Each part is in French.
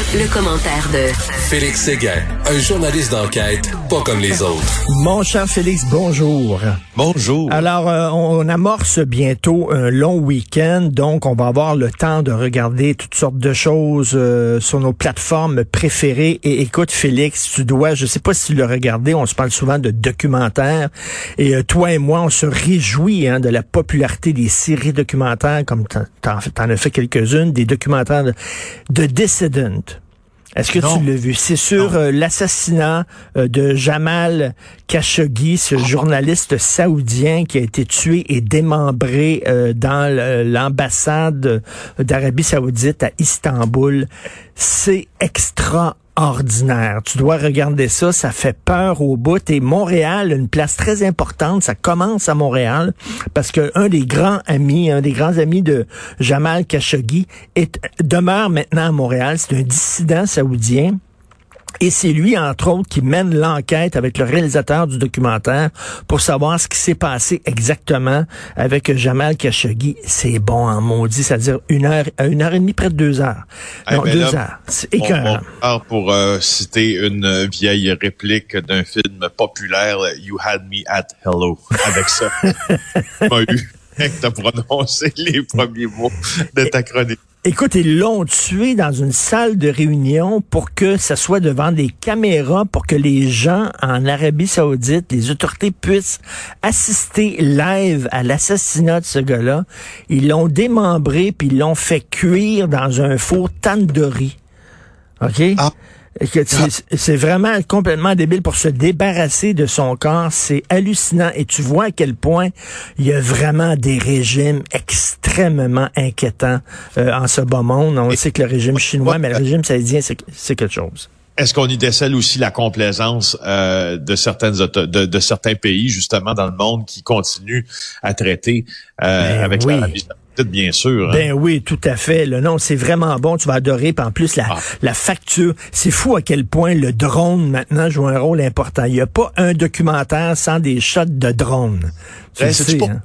Le, commentaire de Félix Séguin, un journaliste d'enquête pas comme les autres. Mon cher Félix, bonjour. Bonjour. Alors, euh, on amorce bientôt un long week-end, donc on va avoir le temps de regarder toutes sortes de choses euh, sur nos plateformes préférées. Et écoute, Félix, tu dois, je sais pas si tu l'as regardé, on se parle souvent de documentaires, et euh, toi et moi, on se réjouit hein, de la popularité des séries documentaires, comme t'en en as fait quelques-unes, des documentaires de, de Dissident. Est-ce que tu l'as vu? C'est sur euh, l'assassinat euh, de Jamal Khashoggi, ce journaliste saoudien qui a été tué et démembré euh, dans l'ambassade d'Arabie saoudite à Istanbul. C'est extra ordinaire. Tu dois regarder ça, ça fait peur au bout. Et Montréal, une place très importante, ça commence à Montréal parce que un des grands amis, un des grands amis de Jamal Khashoggi demeure maintenant à Montréal. C'est un dissident saoudien et c'est lui, entre autres, qui mène l'enquête avec le réalisateur du documentaire pour savoir ce qui s'est passé exactement avec Jamal Khashoggi. C'est bon en maudit, c'est-à-dire une heure, une heure et demie, près de deux heures. Eh non, ben deux là, heures. C'est écœurant. On, on pour euh, citer une vieille réplique d'un film populaire, You Had Me at Hello. Avec ça, m'a eu tu as prononcé les premiers mots de ta chronique. Écoute, ils l'ont tué dans une salle de réunion pour que ça soit devant des caméras, pour que les gens en Arabie Saoudite, les autorités puissent assister live à l'assassinat de ce gars-là. Ils l'ont démembré puis ils l'ont fait cuire dans un four tandoori. OK? Ah. C'est vraiment complètement débile pour se débarrasser de son corps. C'est hallucinant. Et tu vois à quel point il y a vraiment des régimes extrêmement inquiétants euh, en ce bas monde. On sait que le régime chinois, mais le régime saoudien, c'est quelque chose. Est-ce qu'on y décèle aussi la complaisance euh, de certaines de, de, certains pays justement dans le monde qui continuent à traiter euh, Ben avec oui. l'Arabie Saoudite, bien sûr. hein? Ben oui, tout à fait. Le nom, c'est vraiment bon. Tu vas adorer. Puis en plus, la, Ah. la facture, c'est fou à quel point le drone maintenant joue un rôle important. Il n'y a pas un documentaire sans des shots de drone. Tu Ben, sais, pour- hein?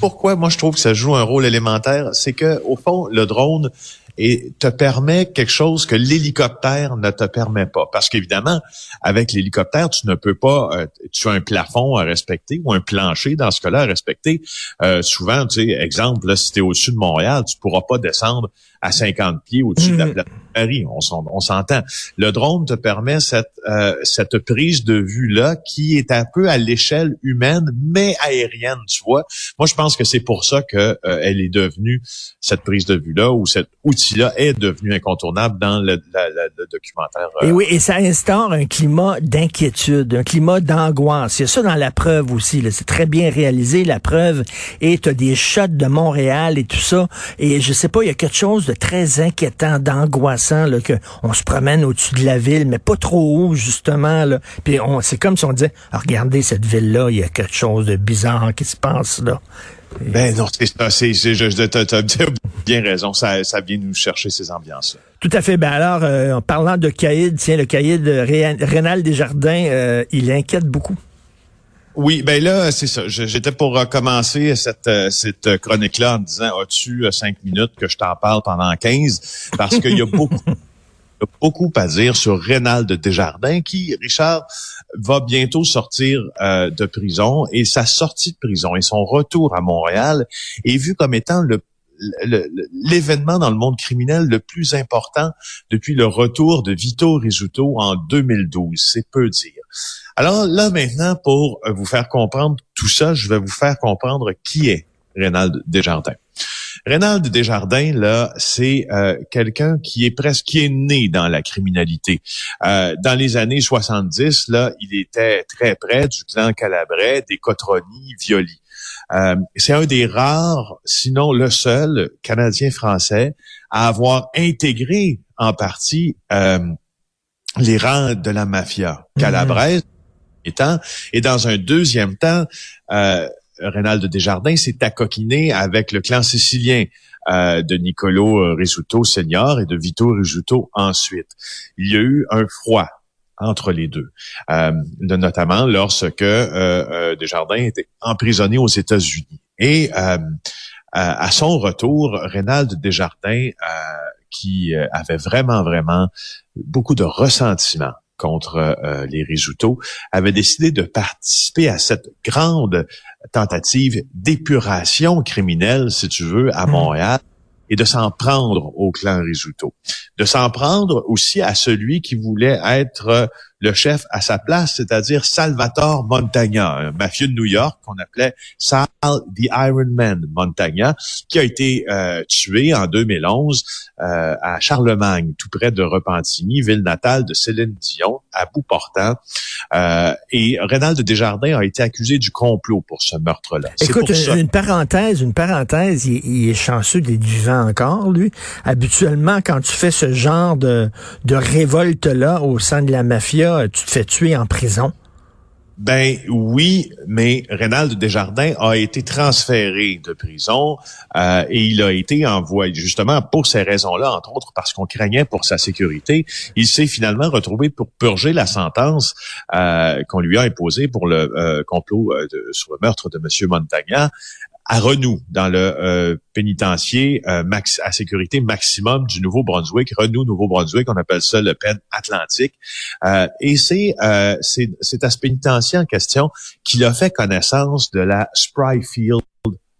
pourquoi? Moi je trouve que ça joue un rôle élémentaire? C'est que au fond, le drone et te permet quelque chose que l'hélicoptère ne te permet pas. Parce qu'évidemment, avec l'hélicoptère, tu ne peux pas, euh, tu as un plafond à respecter ou un plancher dans ce cas-là à respecter. Euh, souvent, tu sais, exemple, là, si tu es au-dessus de Montréal, tu pourras pas descendre à 50 pieds au-dessus de la de Paris. On s'en- on s'entend. Le drone te permet cette, euh, cette prise de vue-là qui est un peu à l'échelle humaine, mais aérienne, tu vois. Moi, je pense que c'est pour ça que euh, elle est devenue cette prise de vue-là ou cet outil-là est devenu incontournable dans le, la- la- le documentaire. euh, Et oui, et ça instaure un climat d'inquiétude, un climat d'angoisse. Il y a ça dans la preuve aussi. là. C'est très bien réalisé, la preuve. Et tu as des shots de Montréal et tout ça. Et je sais pas, il y a quelque chose de très inquiétant, d'angoissant, là, que on se promène au-dessus de la ville, mais pas trop haut, justement. Là. Puis on, c'est comme si on disait, Ah, regardez cette ville-là, il y a quelque chose de bizarre qui se passe là. Ben non, c'est ça, c'est, c'est, je, bien raison, ça, ça vient nous chercher ces ambiances. Tout à fait. Ben alors, euh, en parlant de caïd, tiens, le caïd de Ré- Rénal Desjardins, euh, il inquiète beaucoup. Oui, ben là, c'est ça. J'étais pour euh, commencer cette, euh, cette chronique-là en disant, as-tu euh, cinq minutes que je t'en parle pendant 15? Parce qu'il y a beaucoup, beaucoup à dire sur Rénal de Desjardins qui, Richard, va bientôt sortir euh, de prison et sa sortie de prison et son retour à Montréal est vu comme étant le- l'événement dans le monde criminel le plus important depuis le retour de Vito Rizzuto en 2012. C'est peu dire. Alors là maintenant, pour euh, vous faire comprendre tout ça, je vais vous faire comprendre qui est Rénald Desjardins. Rénald Desjardins, là, c'est euh, quelqu'un qui est presque qui est né dans la criminalité. Euh, dans les années 70, là, il était très près du clan Calabrais, des Cotroni, Violi. Euh, c'est un des rares, sinon le seul, Canadien-Français à avoir intégré en partie euh, les rangs de la mafia calabraise étant, et dans un deuxième temps, euh, Rénald Desjardins s'est accoquiné avec le clan sicilien euh, de Nicolo Risuto Senior et de Vito Risuto ensuite. Il y a eu un froid entre les deux, euh, notamment lorsque euh, euh, Desjardins était emprisonné aux États-Unis. Et euh, à son retour, Rénald Desjardins, euh, qui avait vraiment, vraiment beaucoup de ressentiment contre les Risuto, avait décidé de participer à cette grande tentative d'épuration criminelle, si tu veux, à mmh. Et de s'en prendre au clan Risuto. De s'en prendre aussi à celui qui voulait être le chef à sa place, c'est-à-dire Salvatore Montagna, un mafieux de New York qu'on appelait Sal the Iron Man Montagna, qui a été euh, tué en 2011 euh, à Charlemagne, tout près de Repentigny, ville natale de Céline Dion, à bout portant. Euh, et Reynald Desjardins a été accusé du complot pour ce meurtre-là. Écoute, une, parenthèse, une parenthèse, il, est chanceux d'être vivant encore, lui. Habituellement, quand tu fais ce genre de, de révolte-là au sein de la mafia, tu te fais tuer en prison? Ben oui, mais Reynald Desjardins a été transféré de prison euh, et il a été envoyé justement pour ces raisons-là, entre autres parce qu'on craignait pour sa sécurité. Il s'est finalement retrouvé pour purger la sentence euh, qu'on lui a imposée pour le euh, complot sur le meurtre de M. Montagna à Renou, dans le euh, pénitencier euh, max, à sécurité maximum du Nouveau-Brunswick, Renou, Nouveau-Brunswick, on appelle ça le Pen Atlantique. Euh, et c'est euh, c'est à ce pénitencier en question qu'il a fait connaissance de la Spryfield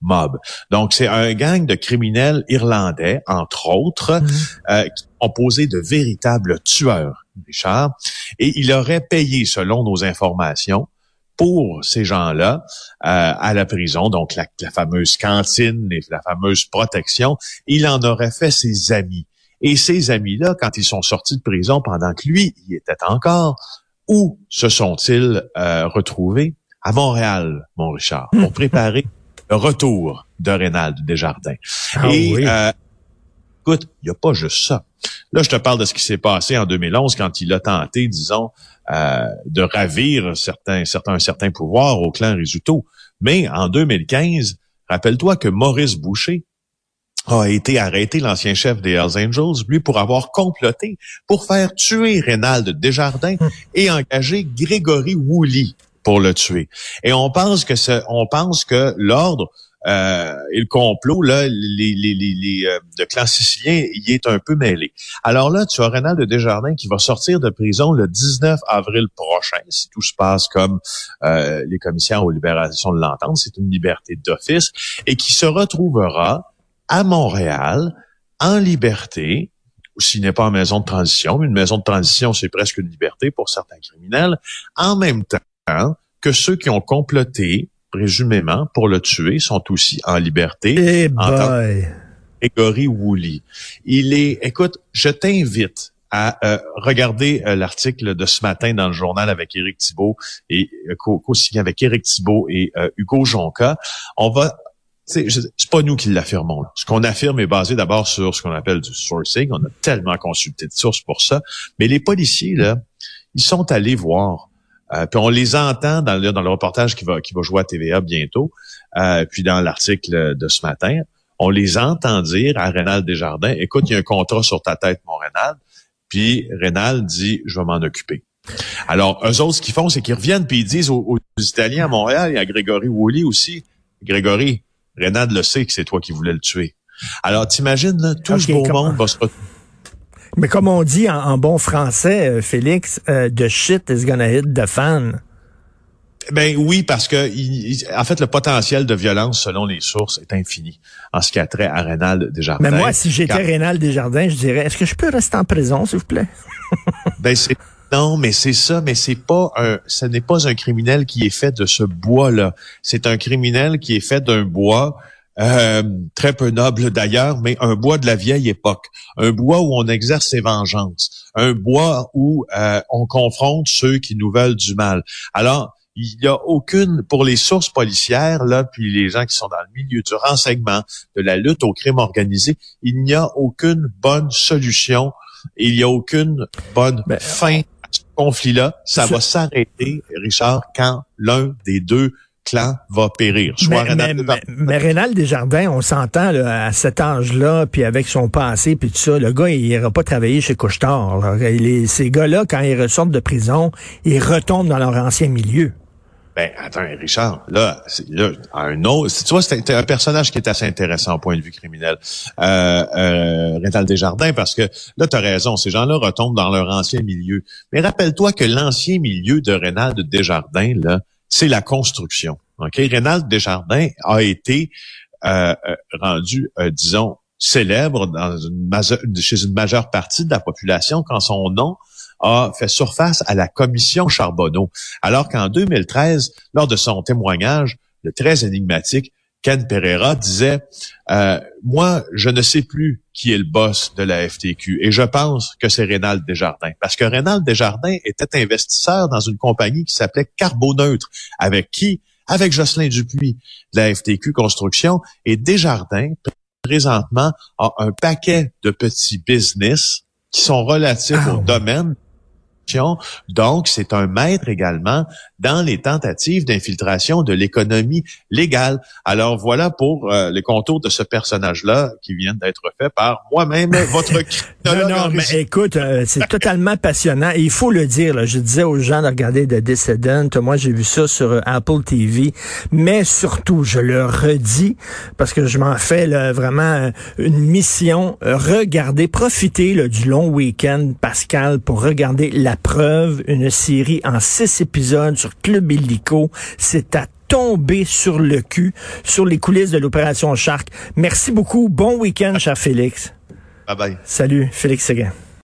Mob. Donc, c'est un gang de criminels irlandais, entre autres, mmh. qui ont posé de véritables tueurs, Richard, et il aurait payé, selon nos informations, pour ces gens-là euh, à la prison, donc la, fameuse cantine et la fameuse protection, il en aurait fait ses amis. Et ces amis-là, quand ils sont sortis de prison pendant que lui y était encore, où se sont-ils euh, retrouvés? À Montréal, mon Richard, pour préparer le retour de Rénald Desjardins. Ah, et oui. euh, écoute, il n'y a pas juste ça. Là, je te parle de ce qui s'est passé en 2011 quand il a tenté, disons, euh, de ravir certains, certains, certains pouvoirs au clan Risuto. Mais en 2015, rappelle-toi que Maurice Boucher a été arrêté, l'ancien chef des Hells Angels, lui, pour avoir comploté pour faire tuer Reynald Desjardins hum. et engager Grégory Woolley pour le tuer. Et on pense que ce, on pense que l'ordre euh, et le complot, là, les, les, les, euh, clan sicilien y est un peu mêlé. Alors là, tu as de Desjardins qui va sortir de prison le 19 avril prochain, si tout se passe comme euh, les commissaires aux libérations de l'entente, c'est une liberté d'office, et qui se retrouvera à Montréal en liberté, s'il n'est pas en maison de transition, mais une maison de transition, c'est presque une liberté pour certains criminels, en même temps que ceux qui ont comploté présumément, pour le tuer, sont aussi en liberté. Eh en Grégory Woolley. Il est, écoute, je t'invite à euh, regarder euh, l'article de ce matin dans le journal avec Éric Thibault et euh, co-signé avec Éric Thibault et Hugo Jonca. On va c'est pas nous qui l'affirmons. Ce qu'on affirme est basé d'abord sur ce qu'on appelle du sourcing. On a tellement consulté de sources pour ça. Mais les policiers, là, ils sont allés voir euh, puis on les entend dans le, dans le reportage qui va, qui va jouer à TVA bientôt, euh, puis dans l'article de ce matin, on les entend dire à Rénal Desjardins, écoute, il y a un contrat sur ta tête, mon Rénal. Puis Rénal dit, je vais m'en occuper. Alors, eux autres, ce qu'ils font, c'est qu'ils reviennent puis ils disent aux, Italiens à Montréal, et à Grégory Woolley aussi, Grégory, Rénal le sait que c'est toi qui voulais le tuer. Alors, t'imagines, là, tout ce beau monde va se retrouver mais comme on dit en, bon français, euh, Félix, euh, the shit is gonna hit the fan. Ben oui, parce que en fait, le potentiel de violence, selon les sources, est infini en ce qui a trait à Rénal Desjardins. Mais moi, si j'étais Rénal Desjardins, je dirais, est-ce que je peux rester en prison, s'il vous plaît? ben c'est non, mais c'est ça, mais c'est pas un, ce n'est pas un criminel qui est fait de ce bois-là. C'est un criminel qui est fait d'un bois euh, très peu noble d'ailleurs, mais un bois de la vieille époque, un bois où on exerce ses vengeances, un bois où euh, on confronte ceux qui nous veulent du mal. Alors, il n'y a aucune, pour les sources policières, là, puis les gens qui sont dans le milieu du renseignement, de la lutte au crime organisé, il n'y a aucune bonne solution, il n'y a aucune bonne ben, fin à ce conflit-là. Ça va s'arrêter, Richard, quand l'un des deux clan va périr? mais, mais, Rénal Desjardins, on s'entend à cet âge-là, puis avec son passé, puis tout ça, le gars, il ira pas travailler chez Couchetard. ces gars-là, quand ils ressortent de prison, ils retombent dans leur ancien milieu. Ben, attends, Richard, là, là un autre, tu vois, c'est un personnage qui est assez intéressant au point de vue criminel. Euh, euh, Rénal Desjardins, parce que là, tu as raison, ces gens-là retombent dans leur ancien milieu. Mais rappelle-toi que l'ancien milieu de Rénal Desjardins, là, c'est la construction. OK? Rénal Desjardins a été euh, euh rendu, euh, disons, célèbre chez une majeure partie de la population quand son nom a fait surface à la commission Charbonneau, alors qu'en 2013, lors de son témoignage, le très énigmatique Ken Pereira disait euh, Moi, je ne sais plus qui est le boss de la FTQ et je pense que c'est Rénal Desjardins. Parce que Rénal Desjardins était investisseur dans une compagnie qui s'appelait Carboneutre, avec qui Avec Jocelyn Dupuis de la FTQ Construction et Desjardins présentement a un paquet de petits business qui sont relatifs ah au domaine donc, c'est un maître également dans les tentatives d'infiltration de l'économie légale. Alors voilà pour euh, les contours de ce personnage-là qui vient d'être fait par moi-même, votre Non, non, mais écoute, euh, c'est totalement passionnant. Et il faut le dire, là, je disais aux gens de regarder The Dissident, moi j'ai vu ça sur euh, Apple TV, mais surtout, je le redis, parce que je m'en fais là, vraiment une mission, regardez, profitez du long week-end, Pascal, pour regarder la preuve, une série en six épisodes sur Club Illico. C'est à tomber sur le cul, sur les coulisses de l'opération Shark. Merci beaucoup. Bon week-end, cher Félix. Bye bye. Salut, Félix Seguin.